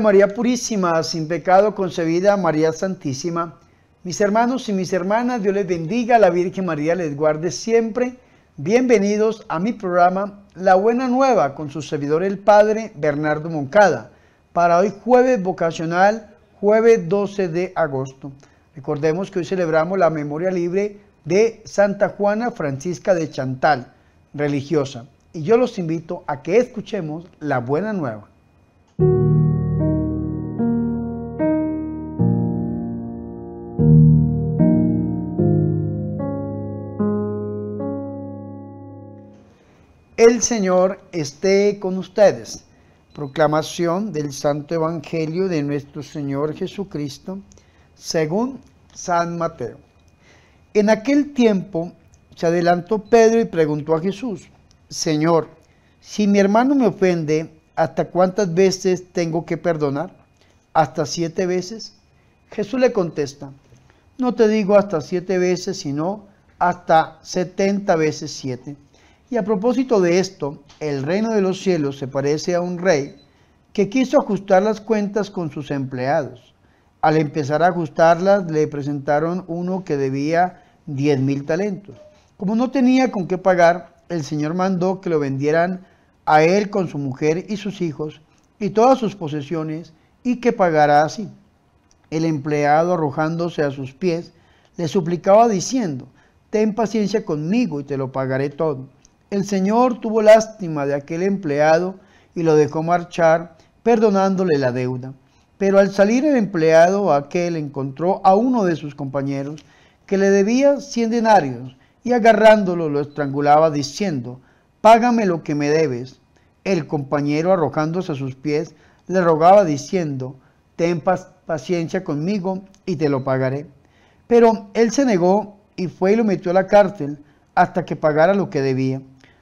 María Purísima, sin pecado concebida, María Santísima. Mis hermanos y mis hermanas, Dios les bendiga, la Virgen María les guarde siempre. Bienvenidos a mi programa La Buena Nueva con su servidor el Padre Bernardo Moncada. Para hoy jueves vocacional, jueves 12 de agosto. Recordemos que hoy celebramos la memoria libre de Santa Juana Francisca de Chantal, religiosa. Y yo los invito a que escuchemos la Buena Nueva. El Señor esté con ustedes. Proclamación del Santo Evangelio de nuestro Señor Jesucristo, según San Mateo. En aquel tiempo se adelantó Pedro y preguntó a Jesús, Señor, si mi hermano me ofende, ¿hasta cuántas veces tengo que perdonar? ¿Hasta siete veces? Jesús le contesta, no te digo hasta siete veces, sino hasta setenta veces siete. Y a propósito de esto, el reino de los cielos se parece a un rey que quiso ajustar las cuentas con sus empleados. Al empezar a ajustarlas, le presentaron uno que debía diez mil talentos. Como no tenía con qué pagar, el Señor mandó que lo vendieran a él con su mujer y sus hijos y todas sus posesiones y que pagara así. El empleado, arrojándose a sus pies, le suplicaba diciendo, ten paciencia conmigo y te lo pagaré todo. El Señor tuvo lástima de aquel empleado y lo dejó marchar, perdonándole la deuda. Pero al salir el empleado aquel encontró a uno de sus compañeros que le debía cien denarios y agarrándolo lo estrangulaba diciendo, Págame lo que me debes. El compañero arrojándose a sus pies le rogaba diciendo, Ten paciencia conmigo y te lo pagaré. Pero él se negó y fue y lo metió a la cárcel hasta que pagara lo que debía.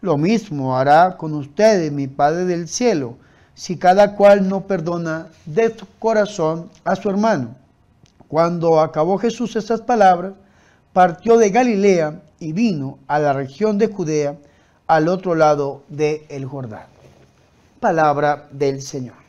Lo mismo hará con ustedes mi Padre del cielo, si cada cual no perdona de su corazón a su hermano. Cuando acabó Jesús esas palabras, partió de Galilea y vino a la región de Judea, al otro lado del el Jordán. Palabra del Señor.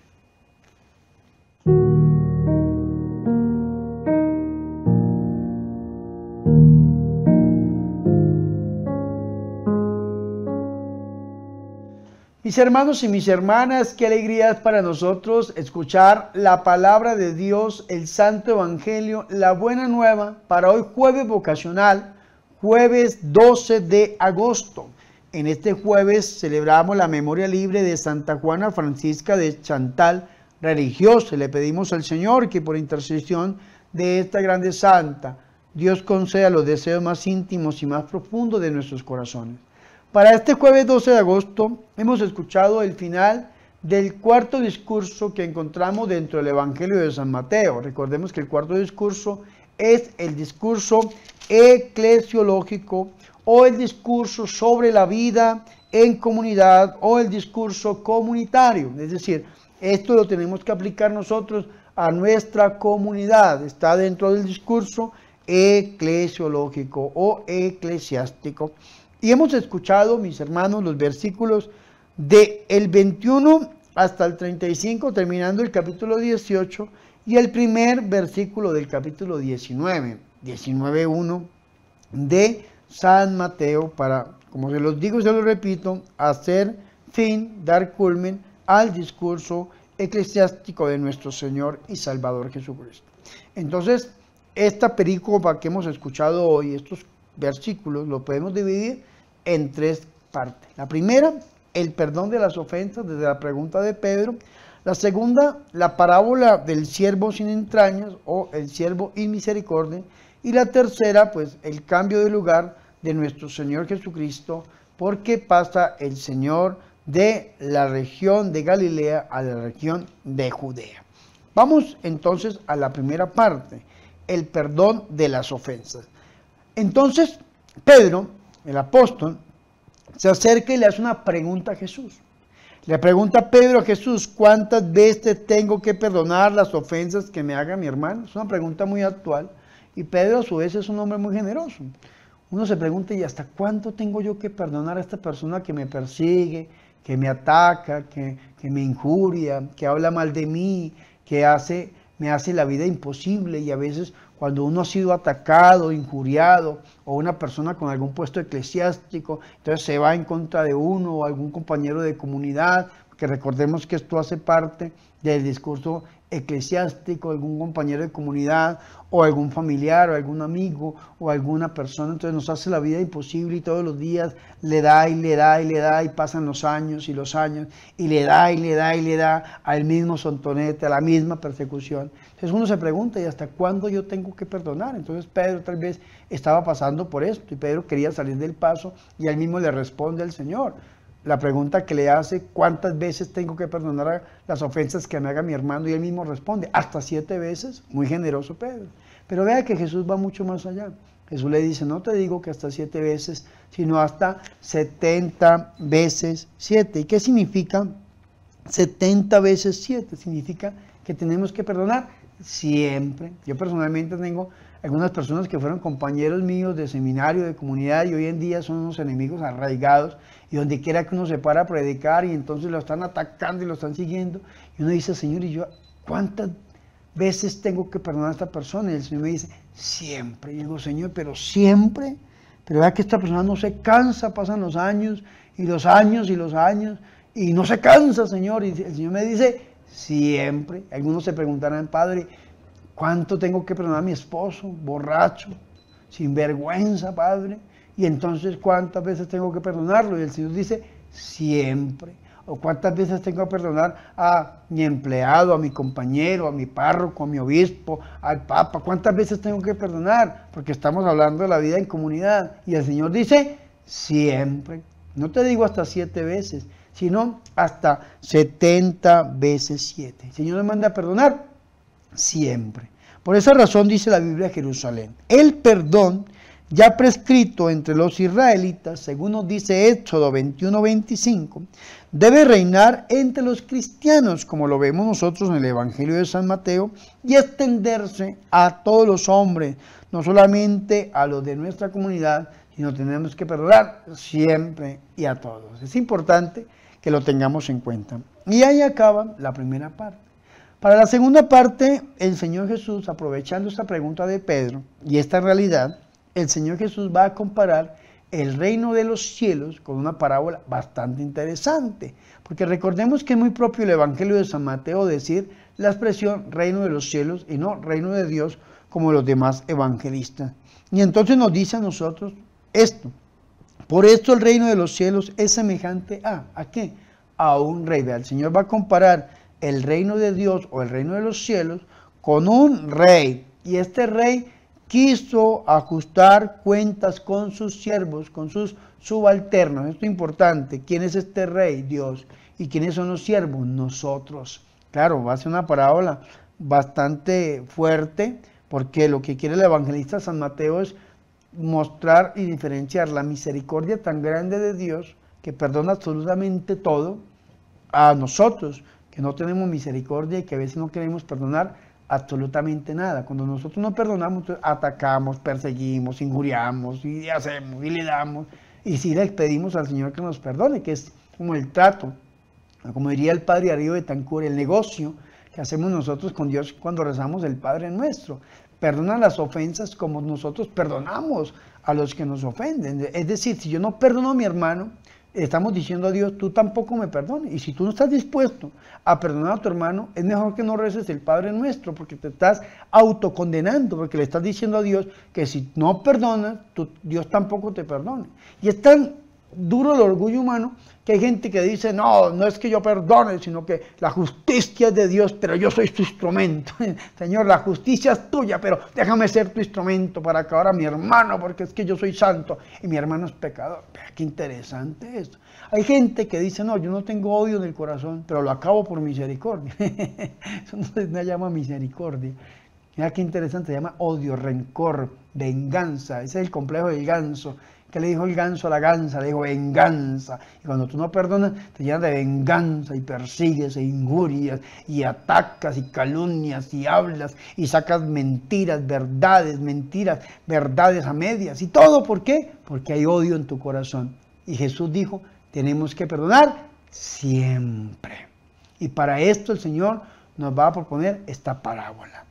Mis hermanos y mis hermanas, qué alegría es para nosotros escuchar la palabra de Dios, el Santo Evangelio, la buena nueva para hoy jueves vocacional, jueves 12 de agosto. En este jueves celebramos la memoria libre de Santa Juana Francisca de Chantal, religiosa. Le pedimos al Señor que por intercesión de esta grande santa, Dios conceda los deseos más íntimos y más profundos de nuestros corazones. Para este jueves 12 de agosto hemos escuchado el final del cuarto discurso que encontramos dentro del Evangelio de San Mateo. Recordemos que el cuarto discurso es el discurso eclesiológico o el discurso sobre la vida en comunidad o el discurso comunitario. Es decir, esto lo tenemos que aplicar nosotros a nuestra comunidad. Está dentro del discurso eclesiológico o eclesiástico. Y hemos escuchado, mis hermanos, los versículos del el 21 hasta el 35, terminando el capítulo 18, y el primer versículo del capítulo 19, 19.1 de San Mateo, para, como se los digo, se los repito, hacer fin, dar culmen al discurso eclesiástico de nuestro Señor y Salvador Jesucristo. Entonces, esta película que hemos escuchado hoy, estos versículos, lo podemos dividir en tres partes. La primera, el perdón de las ofensas desde la pregunta de Pedro. La segunda, la parábola del siervo sin entrañas o el siervo inmisericordia. Y la tercera, pues el cambio de lugar de nuestro Señor Jesucristo, porque pasa el Señor de la región de Galilea a la región de Judea. Vamos entonces a la primera parte, el perdón de las ofensas. Entonces, Pedro, el apóstol, se acerca y le hace una pregunta a Jesús. Le pregunta Pedro a Jesús, ¿cuántas veces tengo que perdonar las ofensas que me haga mi hermano? Es una pregunta muy actual. Y Pedro a su vez es un hombre muy generoso. Uno se pregunta, ¿y hasta cuánto tengo yo que perdonar a esta persona que me persigue, que me ataca, que, que me injuria, que habla mal de mí, que hace, me hace la vida imposible? Y a veces cuando uno ha sido atacado, injuriado, o una persona con algún puesto eclesiástico, entonces se va en contra de uno o algún compañero de comunidad, que recordemos que esto hace parte del discurso eclesiástico, algún compañero de comunidad, o algún familiar, o algún amigo, o alguna persona, entonces nos hace la vida imposible y todos los días le da y le da y le da y pasan los años y los años y le da y le da y le da al mismo sontonete, a la misma persecución. Entonces uno se pregunta, ¿y hasta cuándo yo tengo que perdonar? Entonces Pedro tal vez estaba pasando por esto y Pedro quería salir del paso y él mismo le responde al Señor la pregunta que le hace, ¿cuántas veces tengo que perdonar las ofensas que me haga mi hermano? Y él mismo responde, hasta siete veces, muy generoso Pedro. Pero vea que Jesús va mucho más allá. Jesús le dice, no te digo que hasta siete veces, sino hasta setenta veces siete. ¿Y qué significa setenta veces siete? Significa que tenemos que perdonar siempre. Yo personalmente tengo algunas personas que fueron compañeros míos de seminario, de comunidad, y hoy en día son unos enemigos arraigados, y donde quiera que uno se para a predicar, y entonces lo están atacando y lo están siguiendo, y uno dice, Señor, ¿y yo cuántas veces tengo que perdonar a esta persona? Y el Señor me dice, siempre. Y yo digo, Señor, pero siempre. Pero vea que esta persona no se cansa, pasan los años, y los años, y los años, y no se cansa, Señor. Y el Señor me dice, siempre. Algunos se preguntarán, Padre, ¿Cuánto tengo que perdonar a mi esposo, borracho, sin vergüenza, Padre? Y entonces, ¿cuántas veces tengo que perdonarlo? Y el Señor dice, siempre. O cuántas veces tengo que perdonar a mi empleado, a mi compañero, a mi párroco, a mi obispo, al papa. ¿Cuántas veces tengo que perdonar? Porque estamos hablando de la vida en comunidad. Y el Señor dice, siempre. No te digo hasta siete veces, sino hasta setenta veces siete. El Señor me manda a perdonar siempre. Por esa razón dice la Biblia Jerusalén, el perdón ya prescrito entre los israelitas, según nos dice Éxodo 21-25, debe reinar entre los cristianos, como lo vemos nosotros en el Evangelio de San Mateo, y extenderse a todos los hombres, no solamente a los de nuestra comunidad, sino tenemos que perdonar siempre y a todos. Es importante que lo tengamos en cuenta. Y ahí acaba la primera parte. Para la segunda parte, el Señor Jesús, aprovechando esta pregunta de Pedro y esta realidad, el Señor Jesús va a comparar el reino de los cielos con una parábola bastante interesante, porque recordemos que es muy propio el Evangelio de San Mateo decir la expresión reino de los cielos y no reino de Dios como los demás evangelistas. Y entonces nos dice a nosotros esto, por esto el reino de los cielos es semejante a, ¿a qué? A un rey. El Señor va a comparar el reino de Dios o el reino de los cielos con un rey. Y este rey quiso ajustar cuentas con sus siervos, con sus subalternos. Esto es importante. ¿Quién es este rey? Dios. ¿Y quiénes son los siervos? Nosotros. Claro, va a ser una parábola bastante fuerte, porque lo que quiere el evangelista San Mateo es mostrar y diferenciar la misericordia tan grande de Dios que perdona absolutamente todo a nosotros, que no tenemos misericordia y que a veces no queremos perdonar absolutamente nada. Cuando nosotros no perdonamos, atacamos, perseguimos, injuriamos y hacemos y le damos. Y si le pedimos al Señor que nos perdone, que es como el trato, como diría el Padre Arío de Tancur, el negocio que hacemos nosotros con Dios cuando rezamos el Padre nuestro. Perdona las ofensas como nosotros perdonamos a los que nos ofenden. Es decir, si yo no perdono a mi hermano, estamos diciendo a Dios, tú tampoco me perdones. Y si tú no estás dispuesto a perdonar a tu hermano, es mejor que no reces el Padre nuestro, porque te estás autocondenando, porque le estás diciendo a Dios que si no perdonas, Dios tampoco te perdone. Y es tan duro el orgullo humano que hay gente que dice, no, no es que yo perdone, sino que la justicia es de Dios, pero yo soy tu instrumento. Señor, la justicia es tuya, pero déjame ser tu instrumento para acabar a mi hermano, porque es que yo soy santo y mi hermano es pecador. Qué interesante esto. Hay gente que dice, no, yo no tengo odio en el corazón, pero lo acabo por misericordia. Eso no se llama misericordia. Mira qué interesante, se llama odio, rencor, venganza. Ese es el complejo del ganso. ¿Qué le dijo el ganso a la gansa? Le dijo venganza. Y cuando tú no perdonas, te llenas de venganza y persigues e injurias y atacas y calumnias y hablas y sacas mentiras, verdades, mentiras, verdades a medias. ¿Y todo por qué? Porque hay odio en tu corazón. Y Jesús dijo, tenemos que perdonar siempre. Y para esto el Señor nos va a proponer esta parábola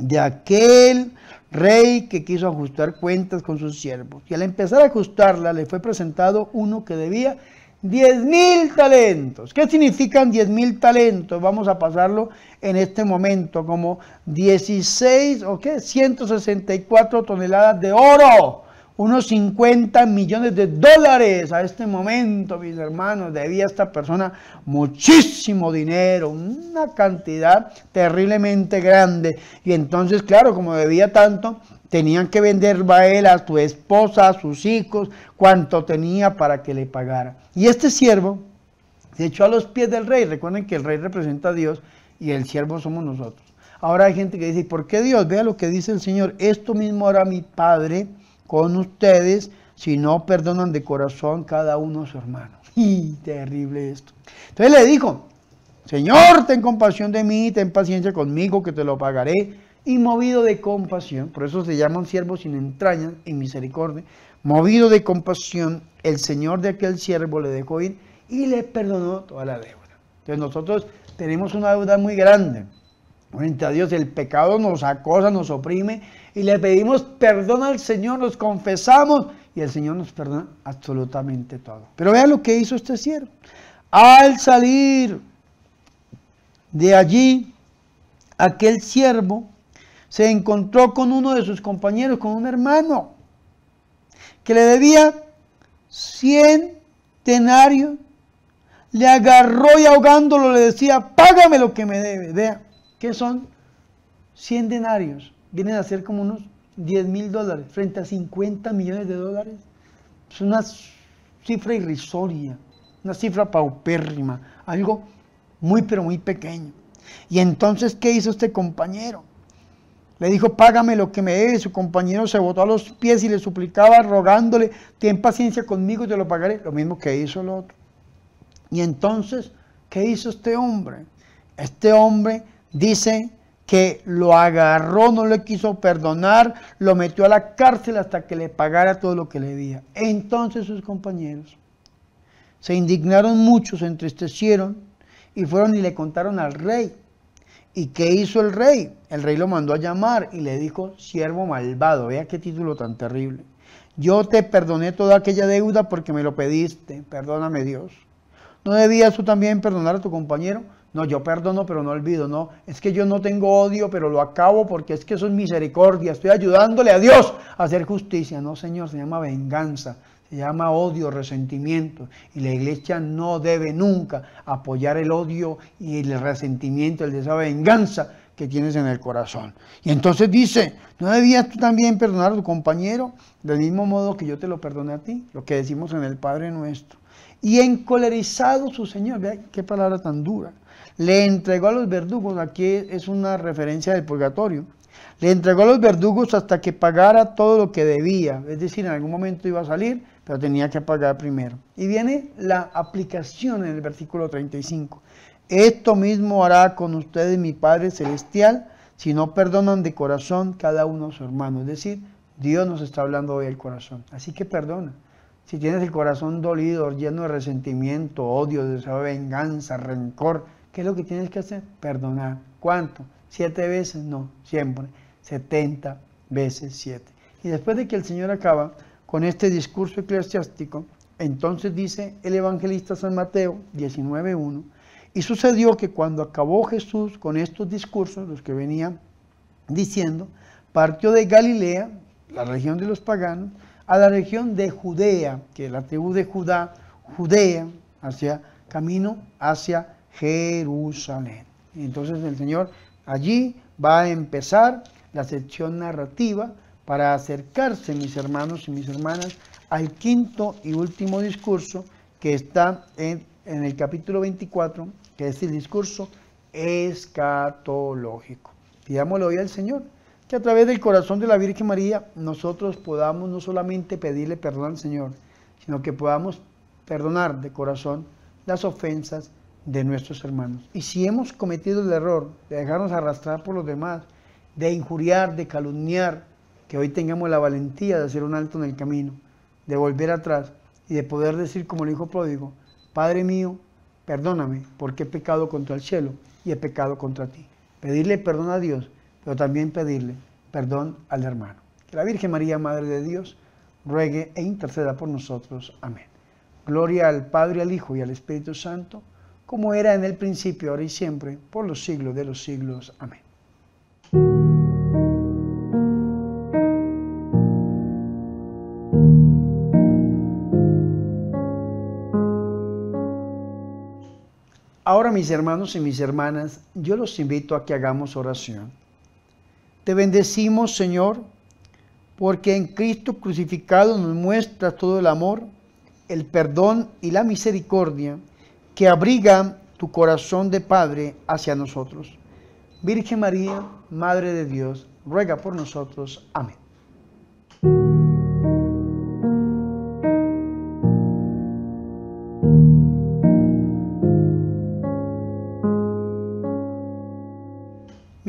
de aquel rey que quiso ajustar cuentas con sus siervos. Y al empezar a ajustarla le fue presentado uno que debía 10 mil talentos. ¿Qué significan 10 mil talentos? Vamos a pasarlo en este momento como 16 o qué, 164 toneladas de oro unos 50 millones de dólares a este momento, mis hermanos. Debía esta persona muchísimo dinero, una cantidad terriblemente grande. Y entonces, claro, como debía tanto, tenían que vender a él, a su esposa, a sus hijos, cuanto tenía para que le pagara. Y este siervo se echó a los pies del rey. Recuerden que el rey representa a Dios y el siervo somos nosotros. Ahora hay gente que dice, ¿por qué Dios? Vea lo que dice el Señor. Esto mismo hará mi Padre con ustedes si no perdonan de corazón cada uno a su hermano. Y terrible esto. Entonces le dijo, Señor, ten compasión de mí, ten paciencia conmigo, que te lo pagaré. Y movido de compasión, por eso se llaman siervos sin entrañas en misericordia, movido de compasión, el Señor de aquel siervo le dejó ir y le perdonó toda la deuda. Entonces nosotros tenemos una deuda muy grande. Frente a Dios el pecado nos acosa, nos oprime y le pedimos perdón al Señor, nos confesamos y el Señor nos perdona absolutamente todo. Pero vea lo que hizo este siervo. Al salir de allí, aquel siervo se encontró con uno de sus compañeros, con un hermano, que le debía 100 denarios. Le agarró y ahogándolo le decía, págame lo que me debe. Vea, ¿qué son? 100 denarios vienen a ser como unos 10 mil dólares frente a 50 millones de dólares. Es una cifra irrisoria, una cifra paupérrima, algo muy pero muy pequeño. Y entonces, ¿qué hizo este compañero? Le dijo, págame lo que me debe. Su compañero se botó a los pies y le suplicaba, rogándole, ten paciencia conmigo y te lo pagaré. Lo mismo que hizo el otro. Y entonces, ¿qué hizo este hombre? Este hombre dice que lo agarró, no le quiso perdonar, lo metió a la cárcel hasta que le pagara todo lo que le debía. Entonces sus compañeros se indignaron mucho, se entristecieron y fueron y le contaron al rey. ¿Y qué hizo el rey? El rey lo mandó a llamar y le dijo, siervo malvado, vea qué título tan terrible. Yo te perdoné toda aquella deuda porque me lo pediste, perdóname Dios. ¿No debías tú también perdonar a tu compañero? No, yo perdono, pero no olvido. No, es que yo no tengo odio, pero lo acabo porque es que eso es misericordia. Estoy ayudándole a Dios a hacer justicia. No, Señor, se llama venganza, se llama odio, resentimiento. Y la iglesia no debe nunca apoyar el odio y el resentimiento, el de esa venganza que tienes en el corazón. Y entonces dice, ¿no debías tú también perdonar a tu compañero del mismo modo que yo te lo perdoné a ti? Lo que decimos en el Padre nuestro. Y encolerizado su Señor, vea qué palabra tan dura le entregó a los verdugos, aquí es una referencia del purgatorio, le entregó a los verdugos hasta que pagara todo lo que debía, es decir, en algún momento iba a salir, pero tenía que pagar primero. Y viene la aplicación en el versículo 35. Esto mismo hará con ustedes mi Padre Celestial si no perdonan de corazón cada uno a su hermano. Es decir, Dios nos está hablando hoy del corazón. Así que perdona. Si tienes el corazón dolido, lleno de resentimiento, odio, deseo de venganza, rencor, ¿Qué es lo que tienes que hacer? Perdonar. ¿Cuánto? ¿Siete veces? No, siempre. Setenta veces siete. Y después de que el Señor acaba con este discurso eclesiástico, entonces dice el evangelista San Mateo 19.1, y sucedió que cuando acabó Jesús con estos discursos, los que venía diciendo, partió de Galilea, la región de los paganos, a la región de Judea, que es la tribu de Judá, Judea, hacia camino hacia Jerusalén. Entonces el Señor allí va a empezar la sección narrativa para acercarse, mis hermanos y mis hermanas, al quinto y último discurso que está en, en el capítulo 24, que es el discurso escatológico. Pidámosle hoy al Señor que a través del corazón de la Virgen María nosotros podamos no solamente pedirle perdón al Señor, sino que podamos perdonar de corazón las ofensas de nuestros hermanos. Y si hemos cometido el error de dejarnos arrastrar por los demás, de injuriar, de calumniar, que hoy tengamos la valentía de hacer un alto en el camino, de volver atrás y de poder decir como el hijo pródigo, Padre mío, perdóname porque he pecado contra el cielo y he pecado contra ti. Pedirle perdón a Dios, pero también pedirle perdón al hermano. Que la Virgen María, Madre de Dios, ruegue e interceda por nosotros. Amén. Gloria al Padre, al Hijo y al Espíritu Santo, como era en el principio, ahora y siempre, por los siglos de los siglos. Amén. Ahora mis hermanos y mis hermanas, yo los invito a que hagamos oración. Te bendecimos, Señor, porque en Cristo crucificado nos muestra todo el amor, el perdón y la misericordia que abriga tu corazón de Padre hacia nosotros. Virgen María, Madre de Dios, ruega por nosotros. Amén.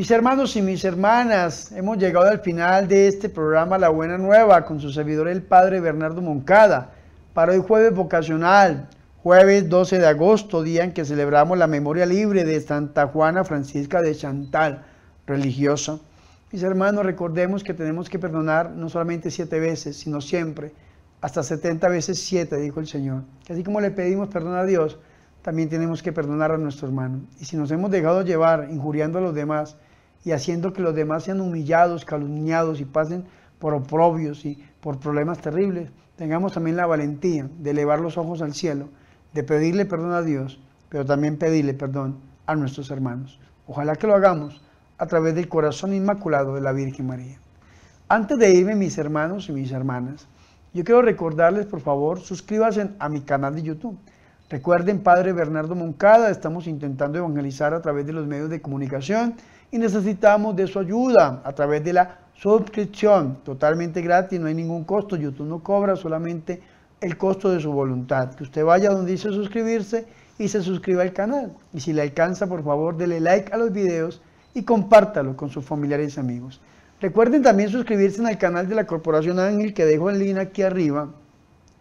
Mis hermanos y mis hermanas, hemos llegado al final de este programa La Buena Nueva con su servidor el Padre Bernardo Moncada. Para hoy jueves vocacional, jueves 12 de agosto, día en que celebramos la memoria libre de Santa Juana Francisca de Chantal, religiosa. Mis hermanos, recordemos que tenemos que perdonar no solamente siete veces, sino siempre, hasta 70 veces siete, dijo el Señor. Así como le pedimos perdón a Dios, también tenemos que perdonar a nuestro hermano. Y si nos hemos dejado llevar injuriando a los demás, y haciendo que los demás sean humillados, calumniados y pasen por oprobios y por problemas terribles, tengamos también la valentía de elevar los ojos al cielo, de pedirle perdón a Dios, pero también pedirle perdón a nuestros hermanos. Ojalá que lo hagamos a través del corazón inmaculado de la Virgen María. Antes de irme, mis hermanos y mis hermanas, yo quiero recordarles, por favor, suscríbanse a mi canal de YouTube. Recuerden, Padre Bernardo Moncada, estamos intentando evangelizar a través de los medios de comunicación y necesitamos de su ayuda a través de la suscripción, totalmente gratis, no hay ningún costo, YouTube no cobra, solamente el costo de su voluntad. Que usted vaya donde dice suscribirse y se suscriba al canal. Y si le alcanza, por favor, dele like a los videos y compártalo con sus familiares y amigos. Recuerden también suscribirse al canal de la Corporación Ángel que dejo en línea aquí arriba.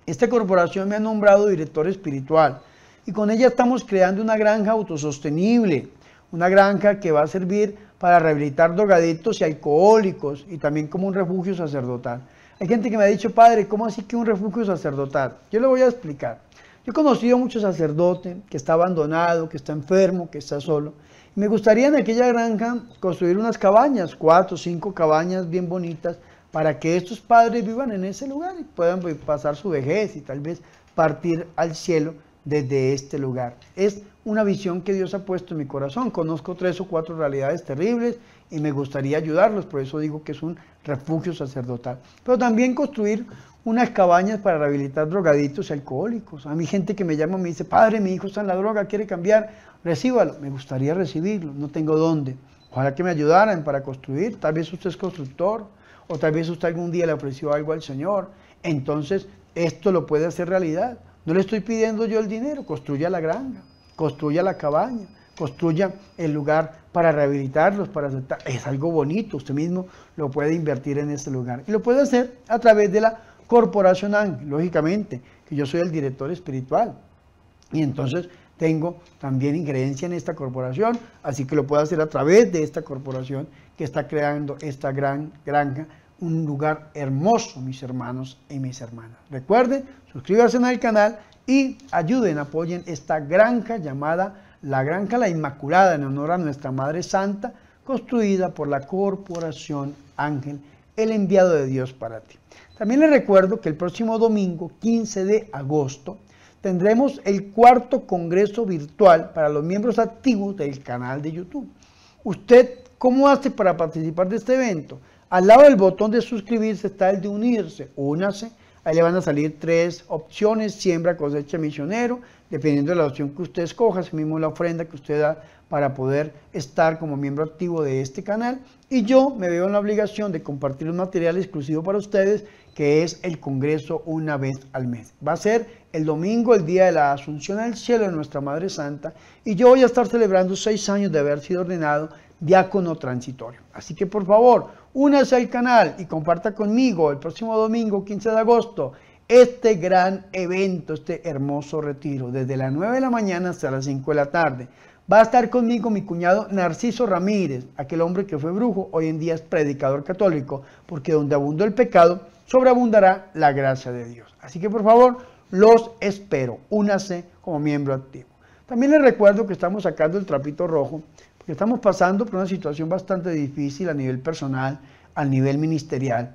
Esta corporación me ha nombrado director espiritual y con ella estamos creando una granja autosostenible una granja que va a servir para rehabilitar drogadictos y alcohólicos y también como un refugio sacerdotal. Hay gente que me ha dicho, padre, ¿cómo así que un refugio sacerdotal? Yo le voy a explicar. Yo he conocido a muchos sacerdotes que está abandonado, que está enfermo, que está solo. Me gustaría en aquella granja construir unas cabañas, cuatro o cinco cabañas bien bonitas, para que estos padres vivan en ese lugar y puedan pasar su vejez y tal vez partir al cielo desde este lugar. Es una visión que Dios ha puesto en mi corazón. Conozco tres o cuatro realidades terribles y me gustaría ayudarlos, por eso digo que es un refugio sacerdotal. Pero también construir unas cabañas para rehabilitar drogaditos y alcohólicos. A mí gente que me llama me dice, padre, mi hijo está en la droga, quiere cambiar, recíbalo. Me gustaría recibirlo, no tengo dónde. Ojalá que me ayudaran para construir. Tal vez usted es constructor o tal vez usted algún día le ofreció algo al Señor. Entonces, esto lo puede hacer realidad. No le estoy pidiendo yo el dinero, construya la granja construya la cabaña, construya el lugar para rehabilitarlos, para aceptar. Es algo bonito, usted mismo lo puede invertir en este lugar. Y lo puede hacer a través de la Corporación Ángel, lógicamente, que yo soy el director espiritual. Y entonces tengo también injerencia en esta corporación, así que lo puedo hacer a través de esta corporación que está creando esta gran granja, un lugar hermoso, mis hermanos y mis hermanas. Recuerden, suscríbanse al canal y ayuden, apoyen esta granja llamada la Granja La Inmaculada en honor a nuestra Madre Santa, construida por la Corporación Ángel, el enviado de Dios para ti. También les recuerdo que el próximo domingo, 15 de agosto, tendremos el cuarto congreso virtual para los miembros activos del canal de YouTube. ¿Usted cómo hace para participar de este evento? Al lado del botón de suscribirse está el de unirse. Únase. Ahí le van a salir tres opciones, siembra, cosecha, misionero, dependiendo de la opción que usted escoja, así mismo la ofrenda que usted da para poder estar como miembro activo de este canal. Y yo me veo en la obligación de compartir un material exclusivo para ustedes, que es el Congreso una vez al mes. Va a ser el domingo, el día de la Asunción al Cielo de Nuestra Madre Santa, y yo voy a estar celebrando seis años de haber sido ordenado diácono transitorio. Así que por favor, únase al canal y comparta conmigo el próximo domingo, 15 de agosto, este gran evento, este hermoso retiro, desde las 9 de la mañana hasta las 5 de la tarde. Va a estar conmigo mi cuñado Narciso Ramírez, aquel hombre que fue brujo, hoy en día es predicador católico, porque donde abundó el pecado, sobreabundará la gracia de Dios. Así que por favor, los espero. Únase como miembro activo. También les recuerdo que estamos sacando el trapito rojo, porque estamos pasando por una situación bastante difícil a nivel personal, a nivel ministerial,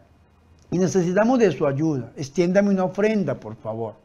y necesitamos de su ayuda. Extiéndame una ofrenda, por favor.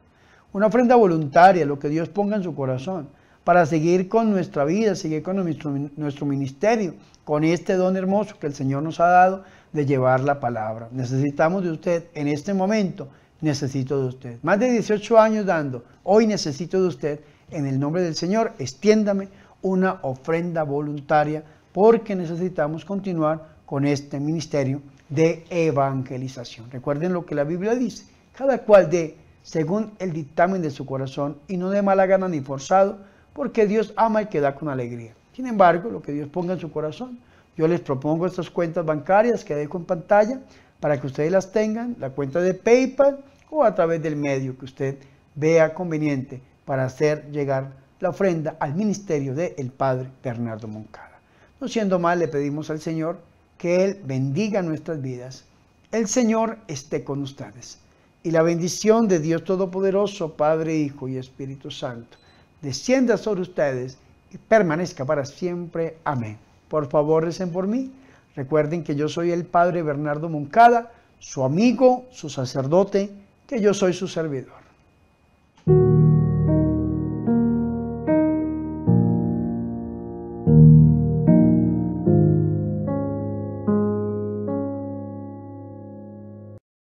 Una ofrenda voluntaria, lo que Dios ponga en su corazón para seguir con nuestra vida, seguir con nuestro, ministerio, con este don hermoso que el Señor nos ha dado de llevar la palabra. Necesitamos de usted en este momento, necesito de usted. Más de 18 años dando, hoy necesito de usted. En el nombre del Señor, extiéndame una ofrenda voluntaria porque necesitamos continuar con este ministerio de evangelización. Recuerden lo que la Biblia dice, cada cual de según el dictamen de su corazón y no de mala gana ni forzado, porque Dios ama y que da con alegría. Sin embargo, lo que Dios ponga en su corazón, yo les propongo estas cuentas bancarias que dejo en pantalla para que ustedes las tengan, la cuenta de PayPal o a través del medio que usted vea conveniente para hacer llegar la ofrenda al ministerio del Padre Bernardo Moncada. No siendo mal, le pedimos al Señor que Él bendiga nuestras vidas. El Señor esté con ustedes. Y la bendición de Dios Todopoderoso, Padre, Hijo y Espíritu Santo, descienda sobre ustedes y permanezca para siempre. Amén. Por favor, recen por mí. Recuerden que yo soy el Padre Bernardo Moncada, su amigo, su sacerdote, que yo soy su servidor.